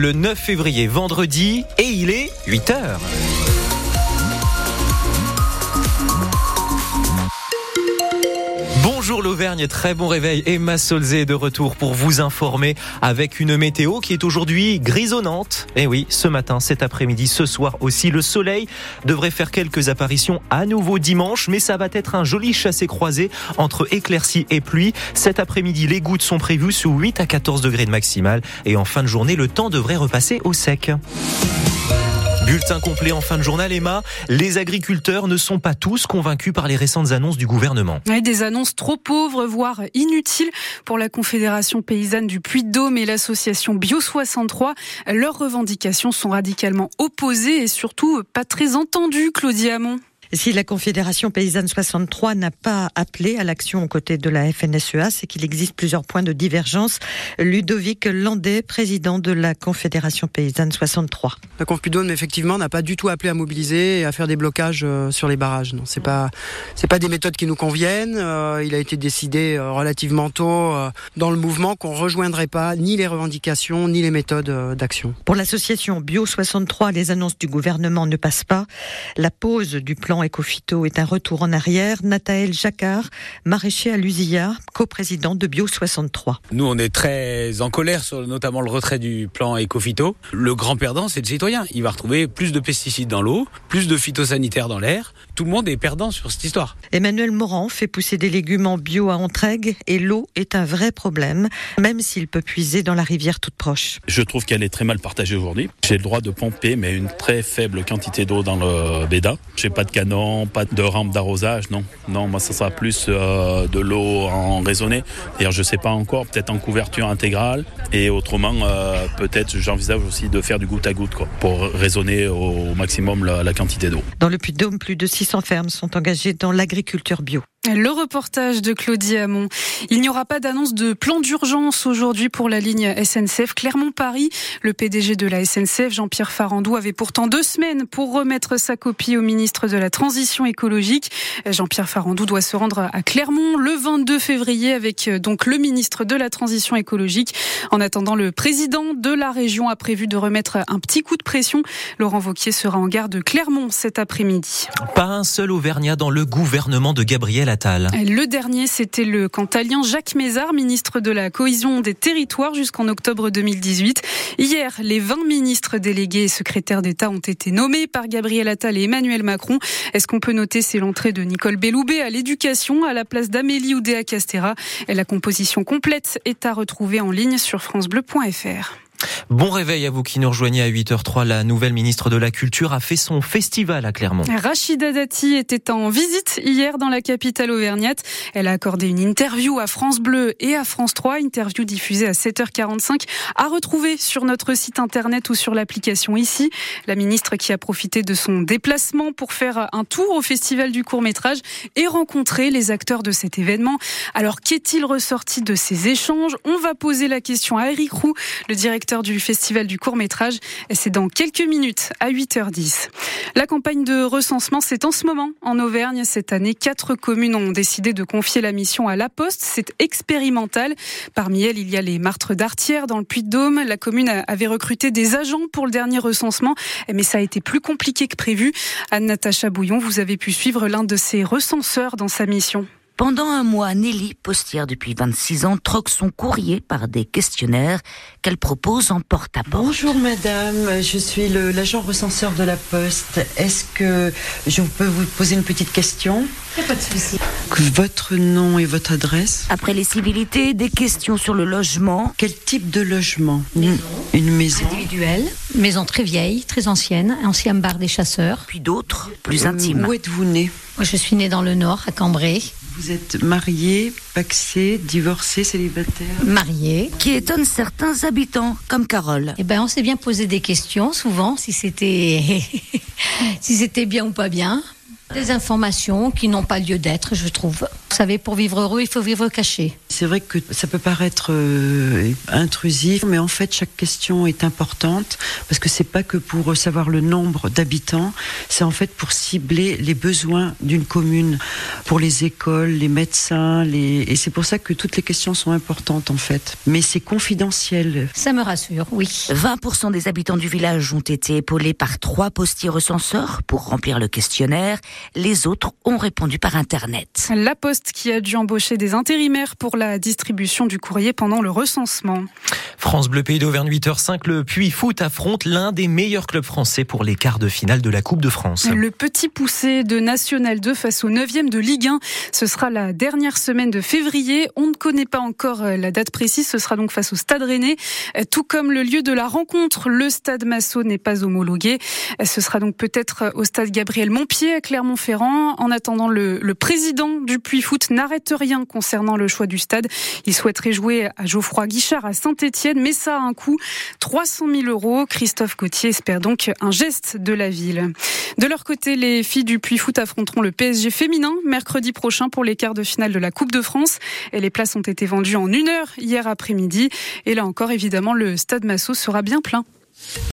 Le 9 février, vendredi, et il est 8 Bonjour l'Auvergne, très bon réveil. Emma Solzé est de retour pour vous informer avec une météo qui est aujourd'hui grisonnante. Et oui, ce matin, cet après-midi, ce soir aussi, le soleil devrait faire quelques apparitions à nouveau dimanche, mais ça va être un joli chassé-croisé entre éclaircies et pluie. Cet après-midi, les gouttes sont prévues sous 8 à 14 degrés de maximal et en fin de journée, le temps devrait repasser au sec. Bulletin complet en fin de journal, Emma. Les agriculteurs ne sont pas tous convaincus par les récentes annonces du gouvernement. des annonces trop pauvres, voire inutiles pour la Confédération paysanne du Puy-de-Dôme et l'association Bio 63. Leurs revendications sont radicalement opposées et surtout pas très entendues, Claudie Hamon. Si la Confédération paysanne 63 n'a pas appelé à l'action aux côtés de la FNSEA, c'est qu'il existe plusieurs points de divergence. Ludovic Landais, président de la Confédération paysanne 63. La Conf effectivement, n'a pas du tout appelé à mobiliser et à faire des blocages euh, sur les barrages. Non, c'est pas, c'est pas des méthodes qui nous conviennent. Euh, il a été décidé euh, relativement tôt dans le mouvement qu'on rejoindrait pas ni les revendications ni les méthodes d'action. Pour l'association Bio 63, les annonces du gouvernement ne passent pas. La pause du plan Ecofito est un retour en arrière. Nathaël Jacquard, maraîcher à Lusilla, coprésident de Bio 63. Nous, on est très en colère sur notamment le retrait du plan Ecofito. Le grand perdant, c'est le citoyen. Il va retrouver plus de pesticides dans l'eau, plus de phytosanitaires dans l'air. Tout le monde est perdant sur cette histoire. Emmanuel Morand fait pousser des légumes en bio à Entraigues et l'eau est un vrai problème, même s'il peut puiser dans la rivière toute proche. Je trouve qu'elle est très mal partagée aujourd'hui. J'ai le droit de pomper, mais une très faible quantité d'eau dans le béda. J'ai pas de canne non, pas de rampe d'arrosage, non. Non, moi, ça sera plus euh, de l'eau en raisonné. D'ailleurs, je sais pas encore, peut-être en couverture intégrale. Et autrement, euh, peut-être, j'envisage aussi de faire du goutte à goutte, pour raisonner au maximum la, la quantité d'eau. Dans le Puy-de-Dôme, plus de 600 fermes sont engagées dans l'agriculture bio. Le reportage de Claudie Hamon. Il n'y aura pas d'annonce de plan d'urgence aujourd'hui pour la ligne SNCF Clermont-Paris. Le PDG de la SNCF, Jean-Pierre Farandou, avait pourtant deux semaines pour remettre sa copie au ministre de la Transition écologique. Jean-Pierre Farandou doit se rendre à Clermont le 22 février avec euh, donc le ministre de la Transition écologique. En attendant, le président de la région a prévu de remettre un petit coup de pression. Laurent Vauquier sera en gare de Clermont cet après-midi. Pas un seul Auvergnat dans le gouvernement de Gabriel le dernier, c'était le cantalien Jacques Mézard, ministre de la cohésion des territoires jusqu'en octobre 2018. Hier, les 20 ministres délégués et secrétaires d'État ont été nommés par Gabriel Attal et Emmanuel Macron. Est-ce qu'on peut noter, c'est l'entrée de Nicole Belloubet à l'éducation à la place d'Amélie Oudéa-Castera. La composition complète est à retrouver en ligne sur francebleu.fr. Bon réveil à vous qui nous rejoignez à 8h03. La nouvelle ministre de la Culture a fait son festival à Clermont. Rachida Dati était en visite hier dans la capitale auvergnate. Elle a accordé une interview à France Bleu et à France 3, interview diffusée à 7h45, à retrouver sur notre site internet ou sur l'application ici. La ministre qui a profité de son déplacement pour faire un tour au festival du court-métrage et rencontrer les acteurs de cet événement. Alors qu'est-il ressorti de ces échanges? On va poser la question à Eric Roux, le directeur du Festival du court métrage. C'est dans quelques minutes à 8h10. La campagne de recensement, c'est en ce moment en Auvergne. Cette année, quatre communes ont décidé de confier la mission à La Poste. C'est expérimental. Parmi elles, il y a les Martres d'Artière dans le Puy-de-Dôme. La commune avait recruté des agents pour le dernier recensement, mais ça a été plus compliqué que prévu. Anne-Natacha Bouillon, vous avez pu suivre l'un de ces recenseurs dans sa mission. Pendant un mois, Nelly, postière depuis 26 ans, troque son courrier par des questionnaires qu'elle propose en porte-à-porte. Bonjour madame, je suis l'agent recenseur de la Poste. Est-ce que je peux vous poser une petite question? Pas de souci. Votre nom et votre adresse? Après les civilités, des questions sur le logement. Quel type de logement? Une maison individuelle, maison très vieille, très ancienne, ancien bar des chasseurs. Puis d'autres, plus intimes. Où êtes-vous né? Moi, je suis née dans le Nord, à Cambrai. Vous êtes marié, paxé, divorcé, célibataire Marié. Qui étonne certains habitants, comme Carole. Eh ben, on s'est bien posé des questions, souvent, si c'était, si c'était bien ou pas bien. Des informations qui n'ont pas lieu d'être, je trouve. Savez, pour vivre heureux, il faut vivre caché. C'est vrai que ça peut paraître euh, intrusif, mais en fait, chaque question est importante parce que c'est pas que pour savoir le nombre d'habitants, c'est en fait pour cibler les besoins d'une commune, pour les écoles, les médecins, les... et c'est pour ça que toutes les questions sont importantes en fait. Mais c'est confidentiel. Ça me rassure, oui. 20% des habitants du village ont été épaulés par trois postiers recenseurs pour remplir le questionnaire. Les autres ont répondu par Internet. La Poste qui a dû embaucher des intérimaires pour la distribution du courrier pendant le recensement. France Bleu Pays d'Auvergne 8h05, le Puy Foot affronte l'un des meilleurs clubs français pour les quarts de finale de la Coupe de France. Le petit poussé de National 2 face au 9e de Ligue 1. Ce sera la dernière semaine de février. On ne connaît pas encore euh, la date précise. Ce sera donc face au Stade Rennais. Euh, tout comme le lieu de la rencontre, le Stade Massot n'est pas homologué. Euh, ce sera donc peut-être au Stade Gabriel Montpied à Clermont-Ferrand. En attendant, le, le président du Puy N'arrête rien concernant le choix du stade. Il souhaiterait jouer à Geoffroy Guichard à Saint-Etienne, mais ça a un coût 300 000 euros. Christophe Gauthier espère donc un geste de la ville. De leur côté, les filles du Puy Foot affronteront le PSG féminin mercredi prochain pour les quarts de finale de la Coupe de France. Et les places ont été vendues en une heure hier après-midi. Et là encore, évidemment, le stade Massot sera bien plein.